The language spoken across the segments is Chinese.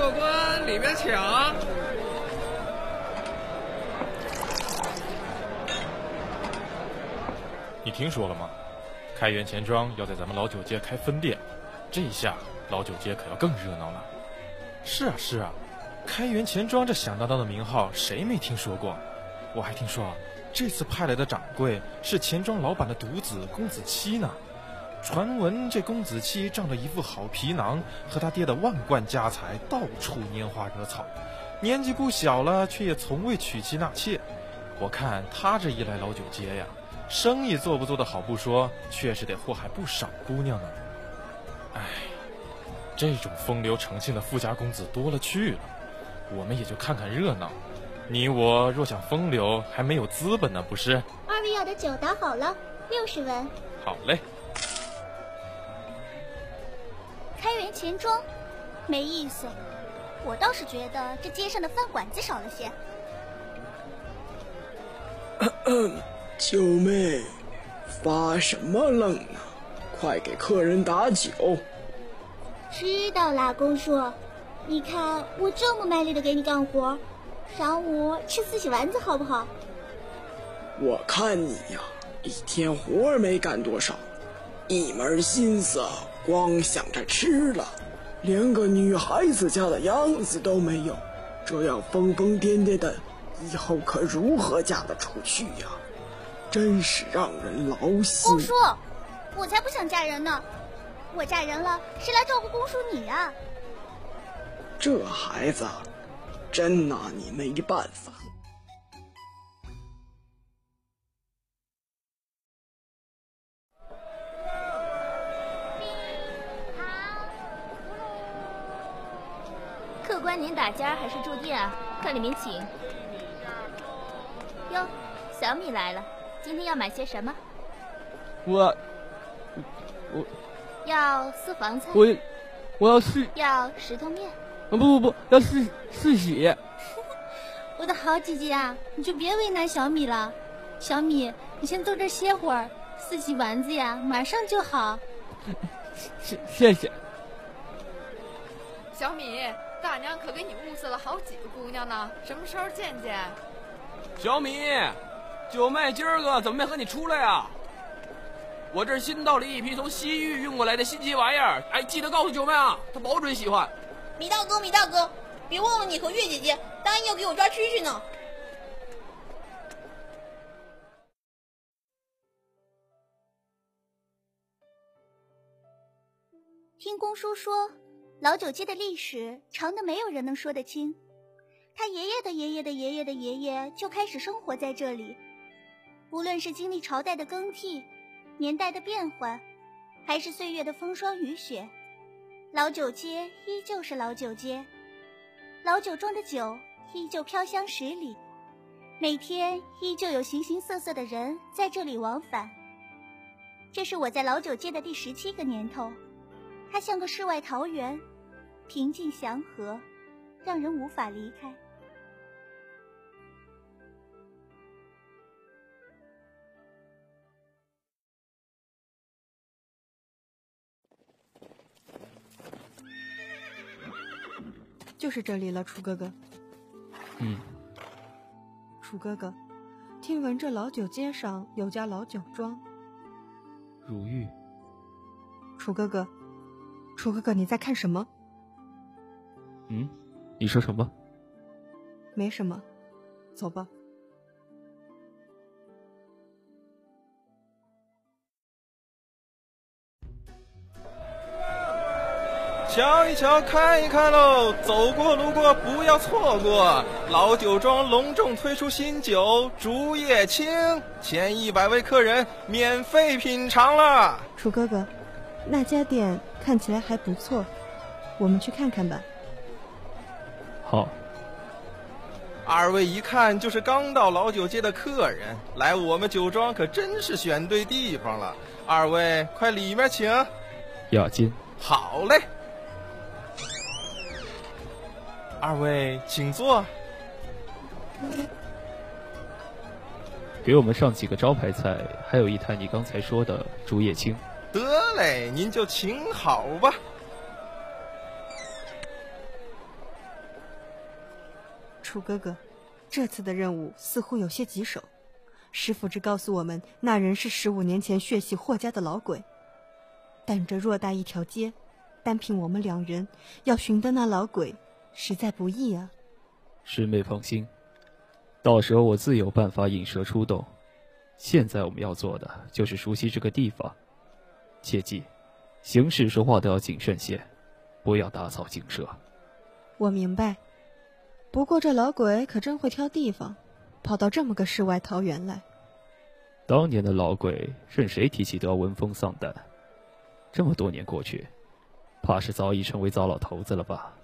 客官里面请。你听说了吗？开元钱庄要在咱们老九街开分店，这一下老九街可要更热闹了。是啊是啊，开元钱庄这响当当的名号，谁没听说过？我还听说啊，这次派来的掌柜是钱庄老板的独子公子七呢。传闻这公子期仗着一副好皮囊和他爹的万贯家财，到处拈花惹草，年纪不小了，却也从未娶妻纳妾。我看他这一来老九街呀。生意做不做得好不说，确实得祸害不少姑娘呢。唉，这种风流成性的富家公子多了去了，我们也就看看热闹。你我若想风流，还没有资本呢，不是？二位要的酒打好了，六十文。好嘞。钱庄，没意思。我倒是觉得这街上的饭馆子少了些。九妹，发什么愣呢？快给客人打酒。知道啦，公叔。你看我这么卖力的给你干活，晌午吃四喜丸子好不好？我看你呀，一天活没干多少，一门心思光想着吃了，连个女孩子家的样子都没有。这样疯疯癫癫的，以后可如何嫁得出去呀？真是让人劳心。公叔，我才不想嫁人呢！我嫁人了，谁来照顾公叔你呀？这孩子，真拿你没办法。客官，您打尖还是住店啊？看里面请。哟，小米来了。今天要买些什么？我我要私房菜。我我要四要石头面。啊不不不要四四喜。我的好姐姐啊，你就别为难小米了。小米，你先坐这歇会儿，四喜丸子呀，马上就好。谢谢谢。小米，大娘可给你物色了好几个姑娘呢，什么时候见见？小米。九妹，今儿个怎么没和你出来啊？我这新到了一批从西域运过来的新奇玩意儿，哎，记得告诉九妹啊，她保准喜欢。米大哥，米大哥，别忘了你和月姐姐答应要给我抓蛐蛐呢。听公叔说，老九街的历史长的没有人能说得清。他爷爷的爷爷的爷爷的爷爷就开始生活在这里。无论是经历朝代的更替、年代的变换，还是岁月的风霜雨雪，老九街依旧是老九街，老酒庄的酒依旧飘香十里，每天依旧有形形色色的人在这里往返。这是我在老九街的第十七个年头，它像个世外桃源，平静祥和，让人无法离开。就是这里了，楚哥哥。嗯，楚哥哥，听闻这老酒街上有家老酒庄。如玉。楚哥哥，楚哥哥，你在看什么？嗯，你说什么？没什么，走吧。瞧一瞧，看一看喽！走过路过不要错过，老酒庄隆重推出新酒竹叶青，前一百位客人免费品尝了。楚哥哥，那家店看起来还不错，我们去看看吧。好。二位一看就是刚到老酒街的客人，来我们酒庄可真是选对地方了。二位快里面请。要金。好嘞。二位请坐。给我们上几个招牌菜，还有一坛你刚才说的竹叶青。得嘞，您就请好吧。楚哥哥，这次的任务似乎有些棘手。师傅只告诉我们，那人是十五年前血洗霍家的老鬼，但这偌大一条街，单凭我们两人要寻得那老鬼，实在不易啊。师妹放心，到时候我自有办法引蛇出洞。现在我们要做的就是熟悉这个地方，切记，行事说话都要谨慎些，不要打草惊蛇。我明白，不过这老鬼可真会挑地方，跑到这么个世外桃源来。当年的老鬼，任谁提起都要闻风丧胆。这么多年过去，怕是早已成为糟老头子了吧？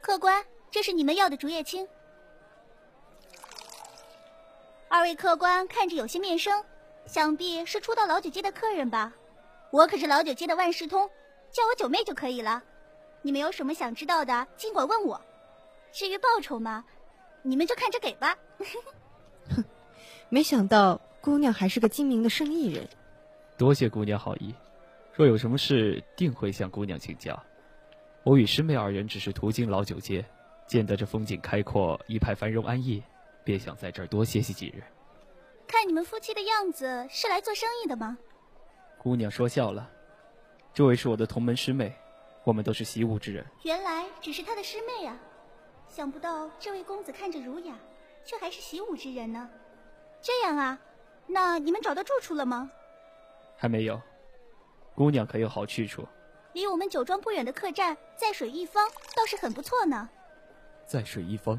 客官，这是你们要的竹叶青。二位客官看着有些面生，想必是初到老九街的客人吧？我可是老九街的万事通，叫我九妹就可以了。你们有什么想知道的，尽管问我。至于报酬嘛，你们就看着给吧。哼，没想到姑娘还是个精明的生意人。多谢姑娘好意，若有什么事，定会向姑娘请教。我与师妹二人只是途经老九街，见得这风景开阔，一派繁荣安逸，便想在这儿多歇息几日。看你们夫妻的样子，是来做生意的吗？姑娘说笑了，这位是我的同门师妹，我们都是习武之人。原来只是他的师妹啊！想不到这位公子看着儒雅，却还是习武之人呢。这样啊，那你们找到住处了吗？还没有。姑娘可有好去处？离我们酒庄不远的客栈，在水一方，倒是很不错呢。在水一方，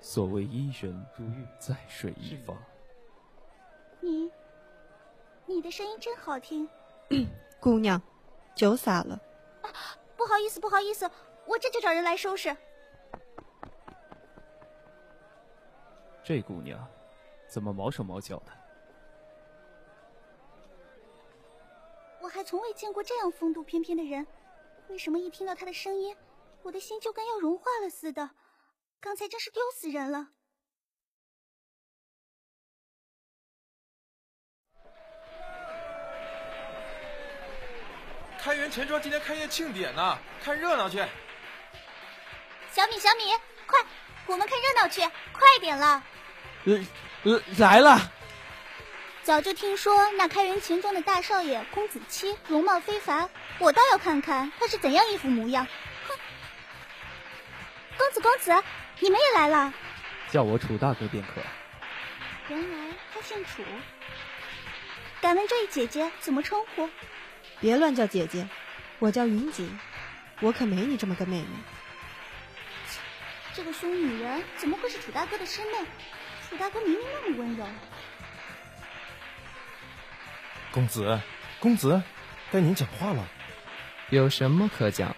所谓伊人如玉，在水一方。你，你的声音真好听。姑娘，酒洒了。啊，不好意思，不好意思，我这就找人来收拾。这姑娘，怎么毛手毛脚的？我还从未见过这样风度翩翩的人，为什么一听到他的声音，我的心就跟要融化了似的？刚才真是丢死人了！开元钱庄今天开业庆典呢，看热闹去！小米，小米，快，我们看热闹去，快点了！呃呃，来了。早就听说那开元钱庄的大少爷公子七容貌非凡，我倒要看看他是怎样一副模样。哼！公子公子，你们也来了？叫我楚大哥便可。原来他姓楚。敢问这位姐姐怎么称呼？别乱叫姐姐，我叫云锦，我可没你这么个妹妹。这个凶女人怎么会是楚大哥的师妹？楚大哥明明那么温柔。公子，公子，该您讲话了。有什么可讲的？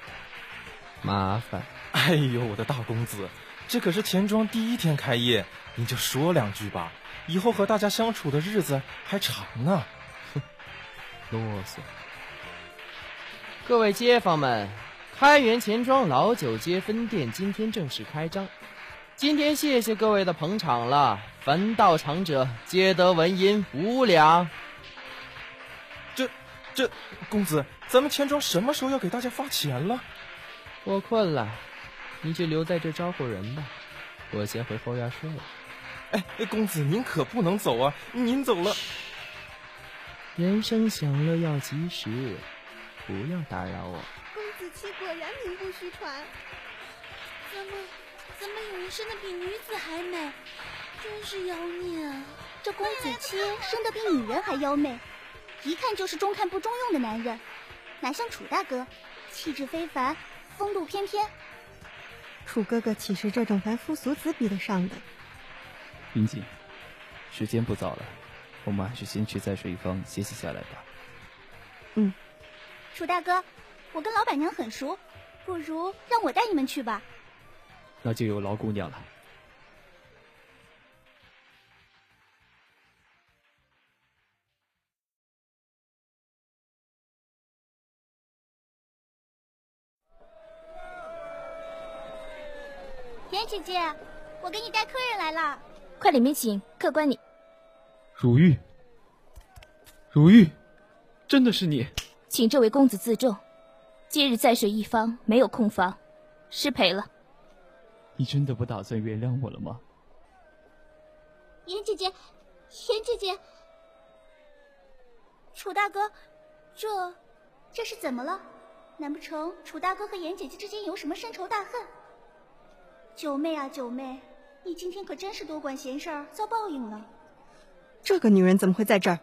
麻烦。哎呦，我的大公子，这可是钱庄第一天开业，您就说两句吧，以后和大家相处的日子还长呢。哼，啰嗦。各位街坊们，开元钱庄老九街分店今天正式开张。今天谢谢各位的捧场了，凡到场者皆得纹银五两。这，这，公子，咱们钱庄什么时候要给大家发钱了？我困了，你就留在这招呼人吧，我先回后院睡了。哎，公子您可不能走啊！您走了，人生享乐要及时，不要打扰我。公子期果然名不虚传，怎么，怎么有人生的比女子还美？真是妖孽啊！这公子期生的比女人还妖媚。一看就是中看不中用的男人，哪像楚大哥，气质非凡，风度翩翩。楚哥哥岂是这种凡夫俗子比得上的？云锦，时间不早了，我们还是先去在水一方歇息下来吧。嗯，楚大哥，我跟老板娘很熟，不如让我带你们去吧。那就有劳姑娘了。田姐姐，我给你带客人来了，快里面请，客官你。如玉，如玉，真的是你，请这位公子自重。今日在水一方，没有空房，失陪了。你真的不打算原谅我了吗？严姐姐，严姐姐，楚大哥，这这是怎么了？难不成楚大哥和严姐姐之间有什么深仇大恨？九妹啊，九妹，你今天可真是多管闲事儿，遭报应了。这个女人怎么会在这儿？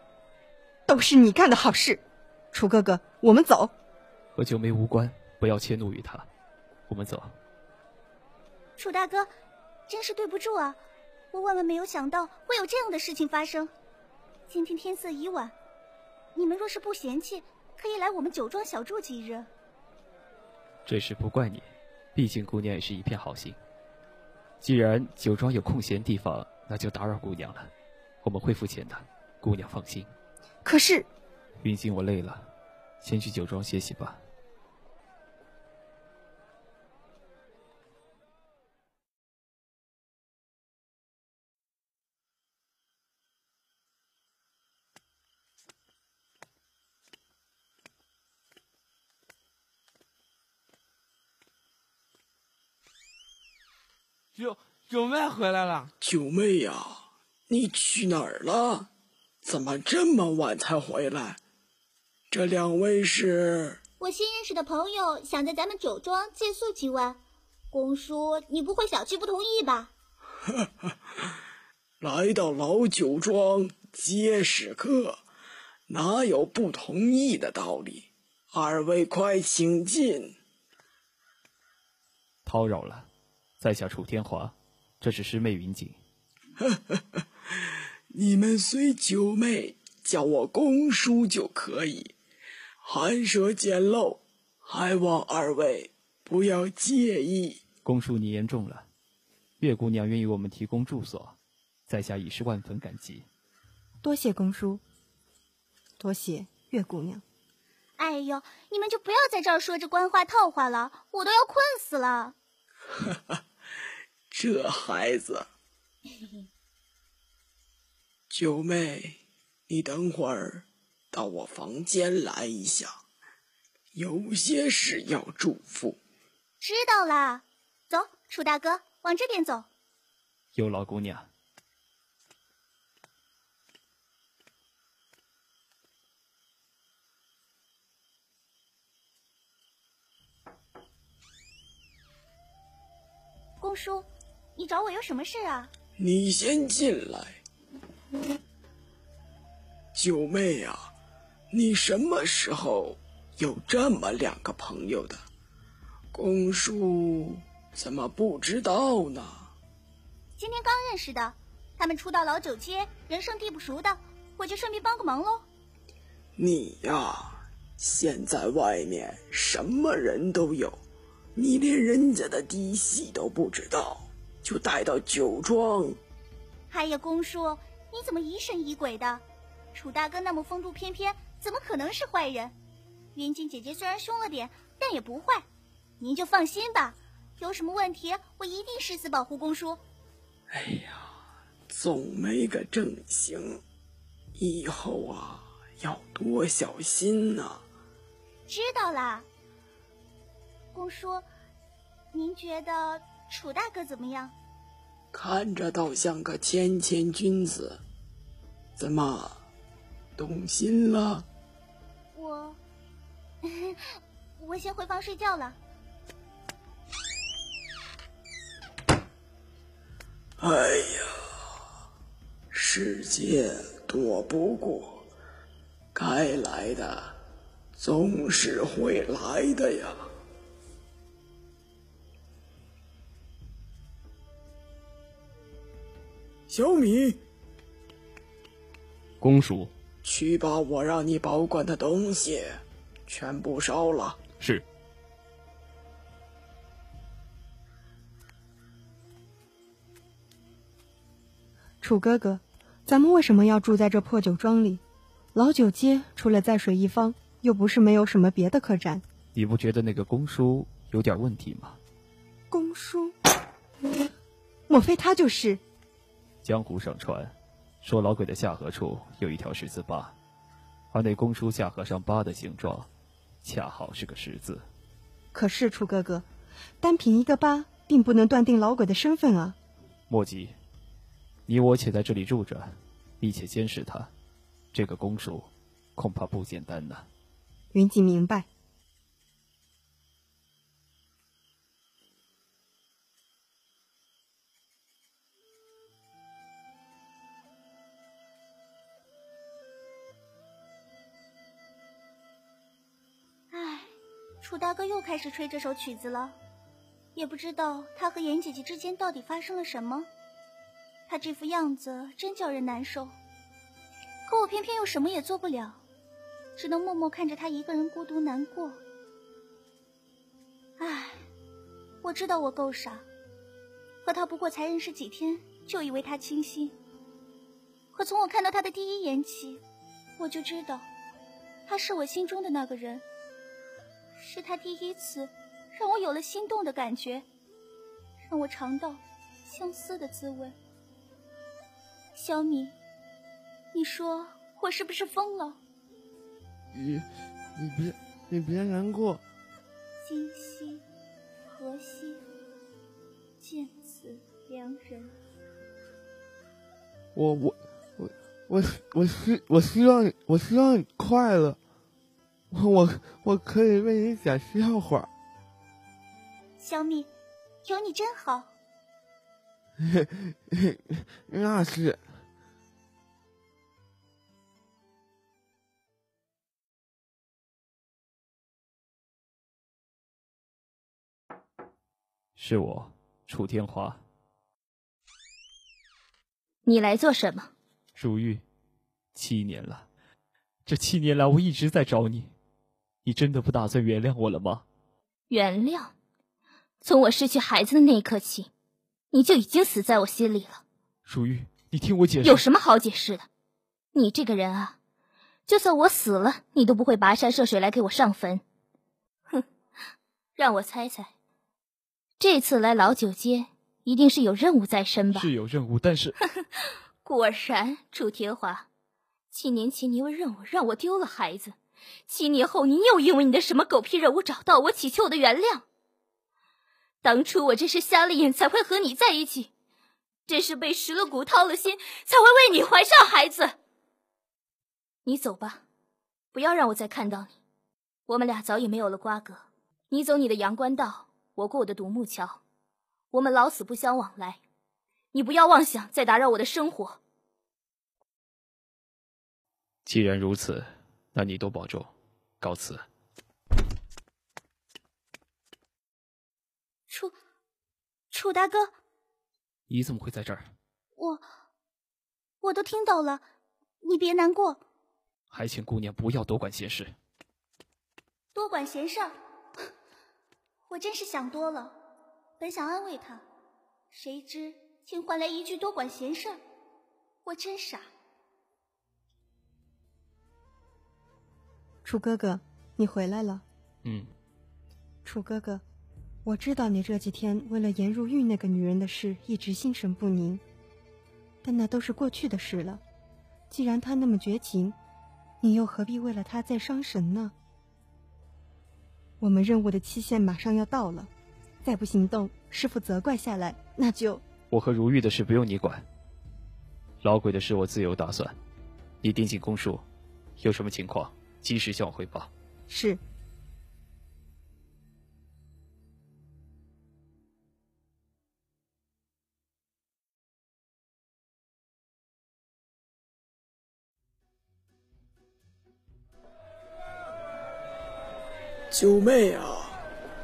都是你干的好事，楚哥哥，我们走。和九妹无关，不要迁怒于她。我们走。楚大哥，真是对不住啊！我万万没有想到会有这样的事情发生。今天天色已晚，你们若是不嫌弃，可以来我们酒庄小住几日。这事不怪你，毕竟姑娘也是一片好心。既然酒庄有空闲地方，那就打扰姑娘了。我们会付钱的，姑娘放心。可是，云锦，我累了，先去酒庄歇息吧。九九妹回来了，九妹呀，你去哪儿了？怎么这么晚才回来？这两位是？我新认识的朋友，想在咱们酒庄借宿几晚。公叔，你不会小气不同意吧？哈哈，来到老酒庄皆是客，哪有不同意的道理？二位快请进。叨扰了。在下楚天华，这是师妹云锦。你们随九妹叫我公叔就可以，寒舍简陋，还望二位不要介意。公叔你言重了，月姑娘愿意我们提供住所，在下已是万分感激。多谢公叔，多谢月姑娘。哎呦，你们就不要在这儿说这官话套话了，我都要困死了。哈哈。这孩子，九妹，你等会儿到我房间来一下，有些事要嘱咐。知道啦，走，楚大哥，往这边走。有劳姑娘。公叔。你找我有什么事啊？你先进来，九妹呀，你什么时候有这么两个朋友的？公叔怎么不知道呢？今天刚认识的，他们初到老九街，人生地不熟的，我就顺便帮个忙喽。你呀，现在外面什么人都有，你连人家的嫡系都不知道。就带到酒庄。哎呀，公叔，你怎么疑神疑鬼的？楚大哥那么风度翩翩，怎么可能是坏人？云锦姐姐虽然凶了点，但也不坏。您就放心吧，有什么问题，我一定誓死保护公叔。哎呀，总没个正形，以后啊要多小心呐。知道啦，公叔，您觉得？楚大哥怎么样？看着倒像个谦谦君子，怎么动心了？我，我先回房睡觉了。哎呀，世界躲不过，该来的总是会来的呀。小米，公叔，去把我让你保管的东西全部烧了。是。楚哥哥，咱们为什么要住在这破酒庄里？老酒街除了在水一方，又不是没有什么别的客栈。你不觉得那个公叔有点问题吗？公叔，莫非他就是？江湖上传，说老鬼的下颌处有一条十字疤，而那公书下颌上疤的形状，恰好是个十字。可是楚哥哥，单凭一个疤，并不能断定老鬼的身份啊。莫急，你我且在这里住着，密切监视他。这个公叔，恐怕不简单呢。云锦明白。又开始吹这首曲子了，也不知道他和严姐姐之间到底发生了什么。他这副样子真叫人难受，可我偏偏又什么也做不了，只能默默看着他一个人孤独难过。唉，我知道我够傻，和他不过才认识几天，就以为他倾心。可从我看到他的第一眼起，我就知道，他是我心中的那个人。是他第一次让我有了心动的感觉，让我尝到相思的滋味。小米，你说我是不是疯了？你，你别，你别难过。今夕何夕见此良人？我我我我我希我希望你我希望你快乐。我我可以为你讲笑话。小米，有你真好。那是。是我，楚天华。你来做什么？如玉，七年了，这七年来我一直在找你。你真的不打算原谅我了吗？原谅？从我失去孩子的那一刻起，你就已经死在我心里了。如玉，你听我解释。有什么好解释的？你这个人啊，就算我死了，你都不会跋山涉水来给我上坟。哼，让我猜猜，这次来老九街一定是有任务在身吧？是有任务，但是 果然，楚天华，七年前你因为任务让我丢了孩子。七年后，你又因为你的什么狗屁任务找到我，祈求我的原谅。当初我真是瞎了眼，才会和你在一起，真是被蚀了骨、掏了心，才会为你怀上孩子。你走吧，不要让我再看到你。我们俩早已没有了瓜葛，你走你的阳关道，我过我的独木桥，我们老死不相往来。你不要妄想再打扰我的生活。既然如此。那你多保重，告辞。楚，楚大哥，你怎么会在这儿？我，我都听到了，你别难过。还请姑娘不要多管闲事。多管闲事？我真是想多了。本想安慰他，谁知竟换来一句多管闲事，我真傻。楚哥哥，你回来了。嗯，楚哥哥，我知道你这几天为了颜如玉那个女人的事一直心神不宁，但那都是过去的事了。既然她那么绝情，你又何必为了她再伤神呢？我们任务的期限马上要到了，再不行动，师傅责怪下来，那就……我和如玉的事不用你管，老鬼的事我自有打算。你盯紧宫术，有什么情况？及时向我汇报。是。九妹啊，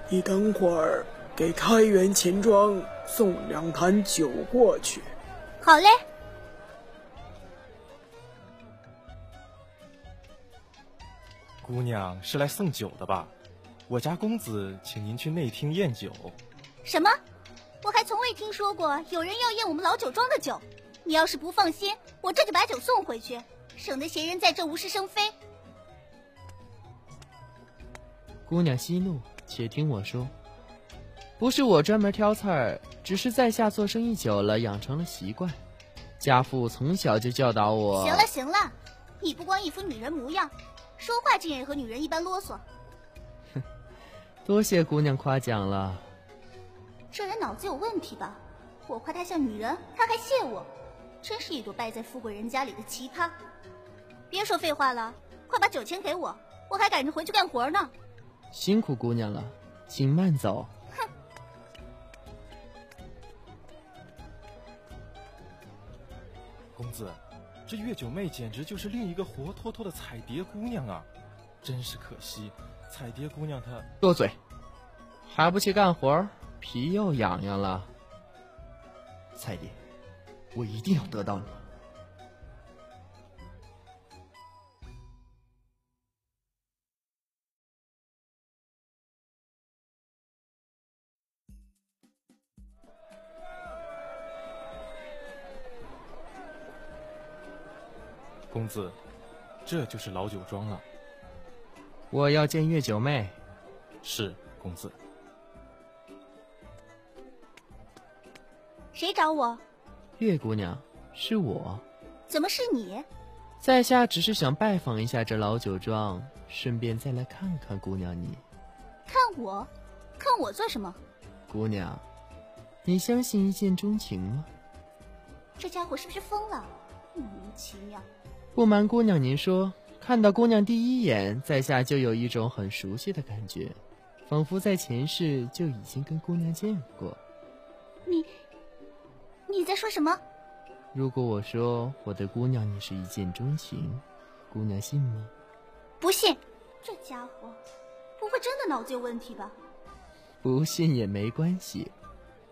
你等会儿给开元钱庄送两坛酒过去。好嘞。姑娘是来送酒的吧？我家公子请您去内厅宴酒。什么？我还从未听说过有人要宴我们老酒庄的酒。你要是不放心，我这就把酒送回去，省得闲人在这无事生非。姑娘息怒，且听我说。不是我专门挑刺儿，只是在下做生意久了，养成了习惯。家父从小就教导我。行了行了。你不光一副女人模样，说话竟也和女人一般啰嗦。哼，多谢姑娘夸奖了。这人脑子有问题吧？我夸他像女人，他还谢我，真是一朵败在富贵人家里的奇葩。别说废话了，快把酒钱给我，我还赶着回去干活呢。辛苦姑娘了，请慢走。哼！公子，这月九妹简直就是另一个活脱脱的彩蝶姑娘啊！真是可惜，彩蝶姑娘她……多嘴，还不去干活？皮又痒痒了。彩蝶，我一定要得到你。公子，这就是老酒庄了。我要见月九妹。是公子。谁找我？月姑娘，是我。怎么是你？在下只是想拜访一下这老酒庄，顺便再来看看姑娘你。看我？看我做什么？姑娘，你相信一见钟情吗？这家伙是不是疯了？莫名其妙。不瞒姑娘您说，看到姑娘第一眼，在下就有一种很熟悉的感觉，仿佛在前世就已经跟姑娘见过。你，你在说什么？如果我说我对姑娘你是一见钟情，姑娘信吗？不信。这家伙不会真的脑子有问题吧？不信也没关系，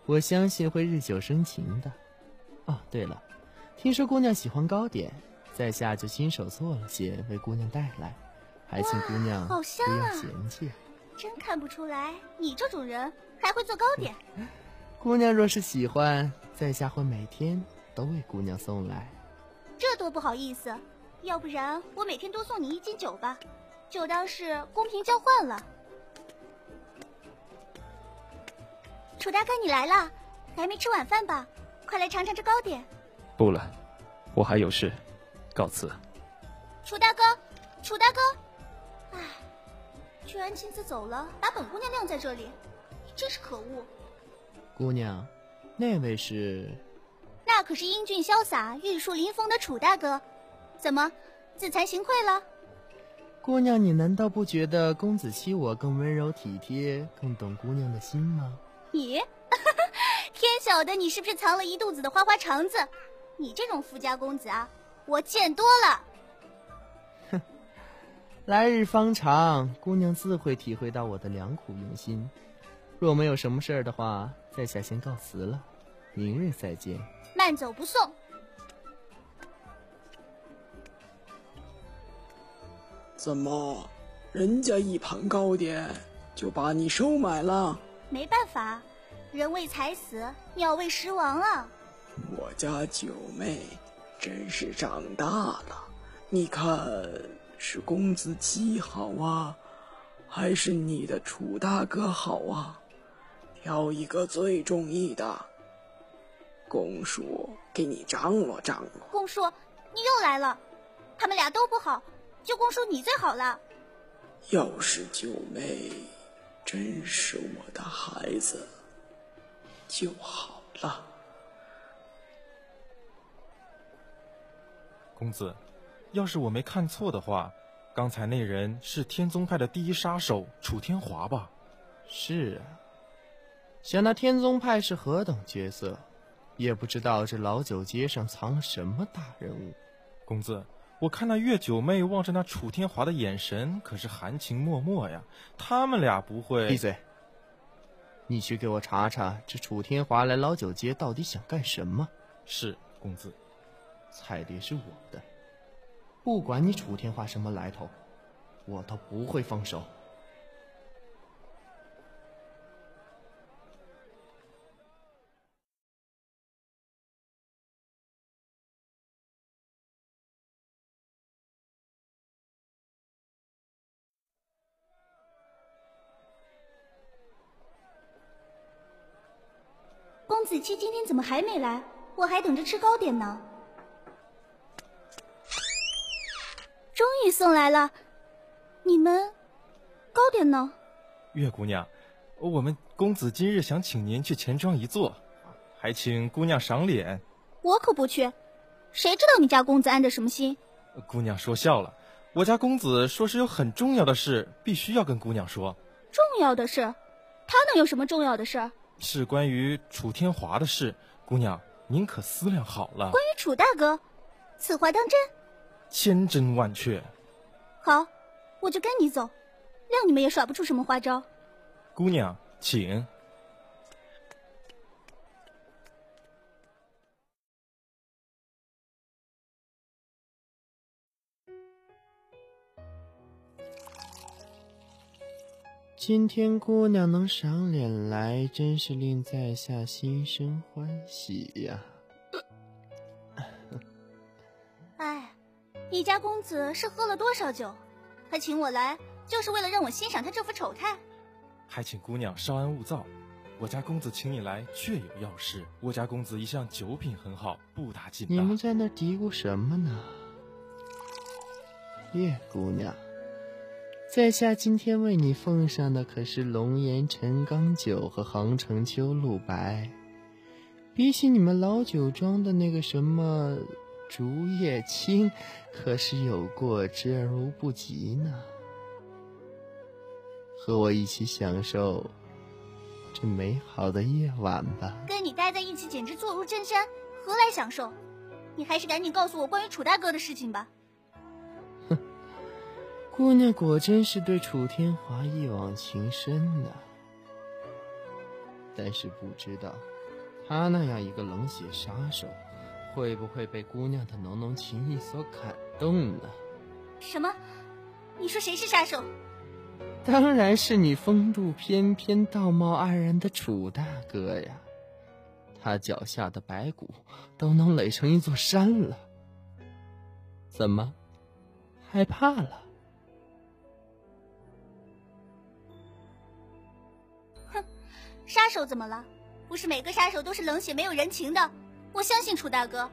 我相信会日久生情的。哦，对了，听说姑娘喜欢糕点。在下就亲手做了些，为姑娘带来，还请姑娘不要嫌弃。真看不出来，你这种人还会做糕点。姑娘若是喜欢，在下会每天都为姑娘送来。这多不好意思，要不然我每天多送你一斤酒吧，就当是公平交换了。楚大哥，你来了，还没吃晚饭吧？快来尝尝这糕点。不了，我还有事。告辞，楚大哥，楚大哥，唉，居然亲自走了，把本姑娘晾在这里，真是可恶。姑娘，那位是？那可是英俊潇洒、玉树临风的楚大哥，怎么自惭形秽了？姑娘，你难道不觉得公子欺我更温柔体贴，更懂姑娘的心吗？你，天晓得你是不是藏了一肚子的花花肠子？你这种富家公子啊！我见多了，哼，来日方长，姑娘自会体会到我的良苦用心。若没有什么事儿的话，在下先告辞了，明日再见。慢走不送。怎么，人家一盘糕点就把你收买了？没办法，人为财死，鸟为食亡啊。我家九妹。真是长大了，你看是公子七好啊，还是你的楚大哥好啊？挑一个最中意的，公叔给你张罗张罗。公叔，你又来了，他们俩都不好，就公叔你最好了。要是九妹真是我的孩子就好了。公子，要是我没看错的话，刚才那人是天宗派的第一杀手楚天华吧？是啊，想那天宗派是何等角色，也不知道这老九街上藏了什么大人物。公子，我看那月九妹望着那楚天华的眼神可是含情脉脉呀，他们俩不会？闭嘴！你去给我查查，这楚天华来老九街到底想干什么？是，公子。彩蝶是我的，不管你楚天华什么来头，我都不会放手。公子期今天怎么还没来？我还等着吃糕点呢。终于送来了，你们糕点呢？月姑娘，我们公子今日想请您去钱庄一坐，还请姑娘赏脸。我可不去，谁知道你家公子安的什么心？姑娘说笑了，我家公子说是有很重要的事，必须要跟姑娘说。重要的事？他能有什么重要的事？是关于楚天华的事，姑娘您可思量好了。关于楚大哥，此话当真？千真万确。好，我就跟你走，谅你们也耍不出什么花招。姑娘，请。今天姑娘能赏脸来，真是令在下心生欢喜呀！哎，你家公子是喝了多少酒？他请我来，就是为了让我欣赏他这副丑态。还请姑娘稍安勿躁，我家公子请你来，确有要事。我家公子一向酒品很好，不打紧。你们在那嘀咕什么呢？叶姑娘。在下今天为你奉上的可是龙岩陈刚酒和杭城秋露白，比起你们老酒庄的那个什么竹叶青，可是有过之而无不及呢。和我一起享受这美好的夜晚吧。跟你待在一起简直坐如针毡，何来享受？你还是赶紧告诉我关于楚大哥的事情吧。哼 姑娘果真是对楚天华一往情深呢，但是不知道，他那样一个冷血杀手，会不会被姑娘的浓浓情意所感动呢？什么？你说谁是杀手？当然是你风度翩翩、道貌岸然的楚大哥呀！他脚下的白骨都能垒成一座山了，怎么害怕了？哼杀手怎么了？不是每个杀手都是冷血没有人情的。我相信楚大哥。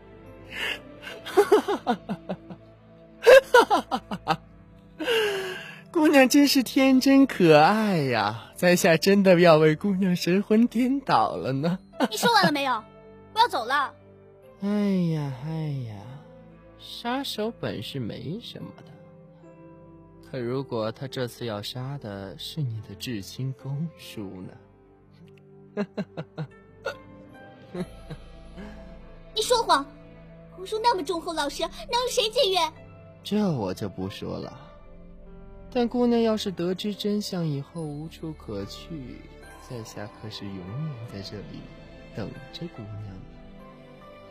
哈 姑娘真是天真可爱呀！在下真的要为姑娘神魂颠倒了呢。你说完了没有？我要走了。哎呀哎呀，杀手本是没什么的，可如果他这次要杀的是你的至亲公叔呢？你说谎！公叔那么忠厚老实，能与谁结怨？这我就不说了。但姑娘要是得知真相以后无处可去，在下可是永远在这里等着姑娘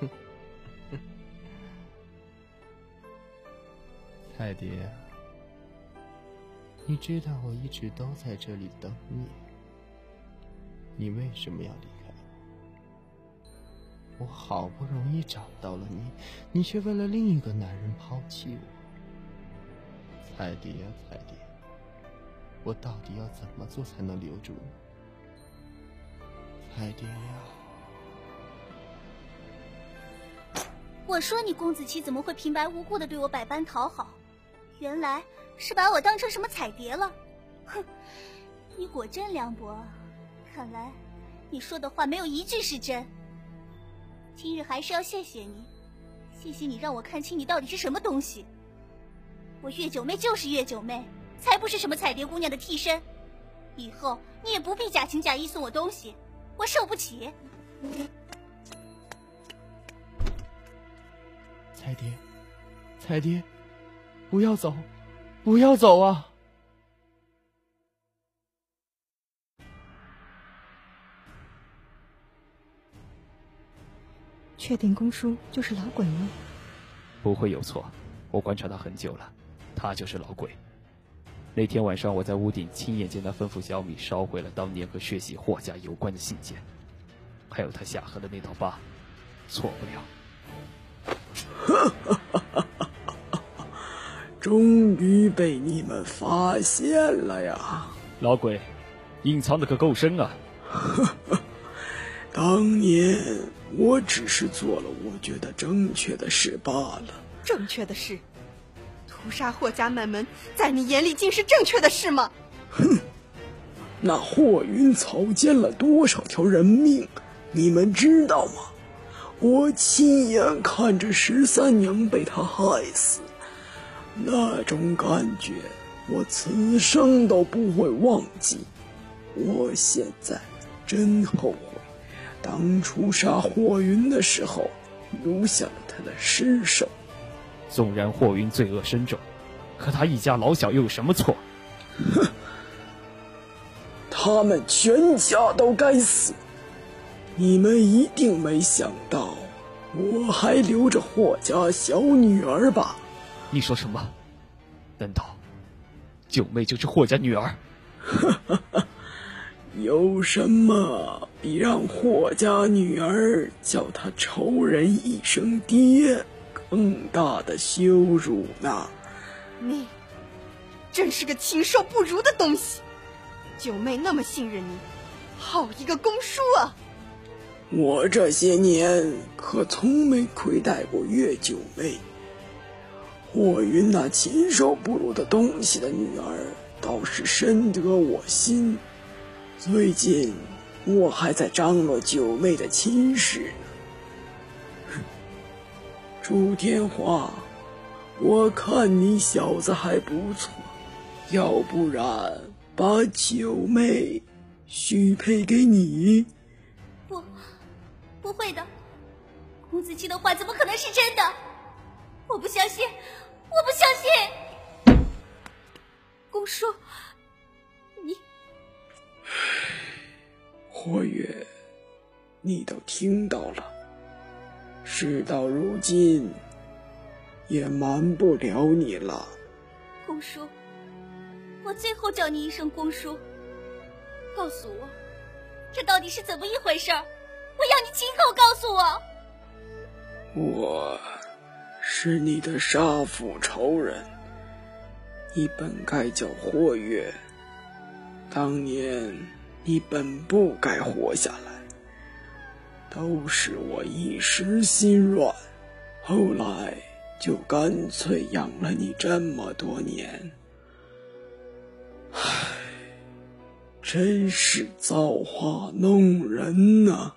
呢。泰迪，你知道我一直都在这里等你。你为什么要离开我？好不容易找到了你，你却为了另一个男人抛弃我。彩蝶呀，彩蝶，我到底要怎么做才能留住你？彩蝶呀！我说你公子期怎么会平白无故的对我百般讨好？原来是把我当成什么彩蝶了？哼，你果真凉薄。看来，你说的话没有一句是真。今日还是要谢谢你，谢谢你让我看清你到底是什么东西。我月九妹就是月九妹，才不是什么彩蝶姑娘的替身。以后你也不必假情假意送我东西，我受不起。彩蝶，彩蝶，不要走，不要走啊！确定公叔就是老鬼吗？不会有错，我观察他很久了，他就是老鬼。那天晚上我在屋顶亲眼见他吩咐小米烧毁了当年和血洗霍家有关的信件，还有他下颌的那道疤，错不了。终于被你们发现了呀！老鬼，隐藏的可够深啊！当年。我只是做了我觉得正确的事罢了。正确的事，屠杀霍家满门，在你眼里竟是正确的事吗？哼！那霍云草菅了多少条人命，你们知道吗？我亲眼看着十三娘被他害死，那种感觉我此生都不会忘记。我现在真后悔，当初杀霍云的时候留下了他的尸首。纵然霍云罪恶深重，可他一家老小又有什么错？哼！他们全家都该死！你们一定没想到，我还留着霍家小女儿吧？你说什么？难道九妹就是霍家女儿？哈哈哈！有什么比让霍家女儿叫他仇人一声爹更大的羞辱呢？你真是个禽兽不如的东西！九妹那么信任你，好一个公叔啊！我这些年可从没亏待过月九妹。霍云那禽兽不如的东西的女儿，倒是深得我心。最近我还在张罗九妹的亲事呢。朱天华，我看你小子还不错，要不然把九妹许配给你？不，不会的。公子期的话怎么可能是真的？我不相信，我不相信。公叔。霍月，你都听到了，事到如今，也瞒不了你了。公叔，我最后叫你一声公叔，告诉我，这到底是怎么一回事？我要你亲口告诉我。我是你的杀父仇人，你本该叫霍月。当年你本不该活下来。都是我一时心软后来就干脆养了你这么多年。唉真是造化弄人呐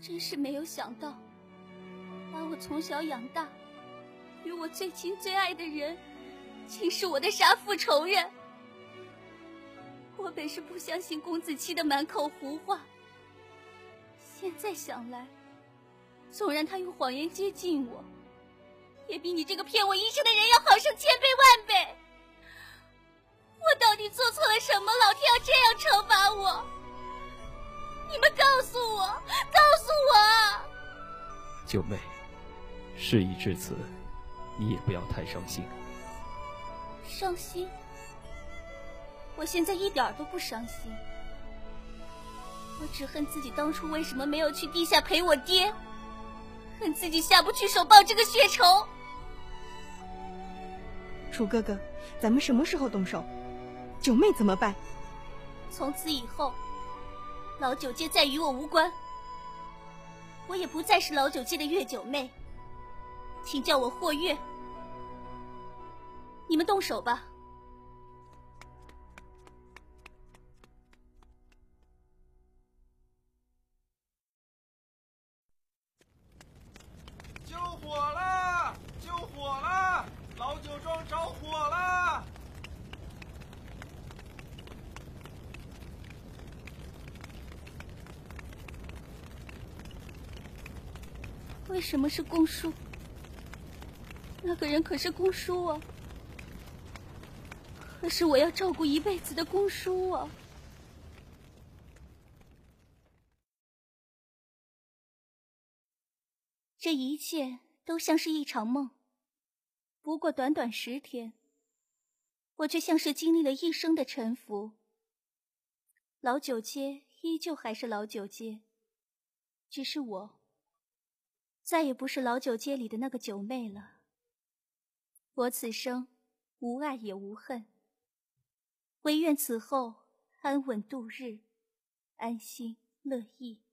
真是没有想到把我从小养大与我最亲最爱的人，竟是我的杀父仇人。我本是不相信公子期的满口胡话，现在想来，纵然他用谎言接近我，也比你这个骗我一生的人要好上千倍万倍。我到底做错了什么？老天要这样惩罚我？你们告诉我，告诉我！九妹。事已至此，你也不要太伤心。伤心？我现在一点都不伤心。我只恨自己当初为什么没有去地下陪我爹，恨自己下不去手报这个血仇。楚哥哥，咱们什么时候动手？九妹怎么办？从此以后，老九街再与我无关。我也不再是老九街的月九妹。请叫我霍月，你们动手吧。救火啦！救火啦！老酒庄着火了！为什么是公叔？那个人可是公叔啊，可是我要照顾一辈子的公叔啊！这一切都像是一场梦。不过短短十天，我却像是经历了一生的沉浮。老九街依旧还是老九街，只是我再也不是老九街里的那个九妹了。我此生无爱也无恨，唯愿此后安稳度日，安心乐意。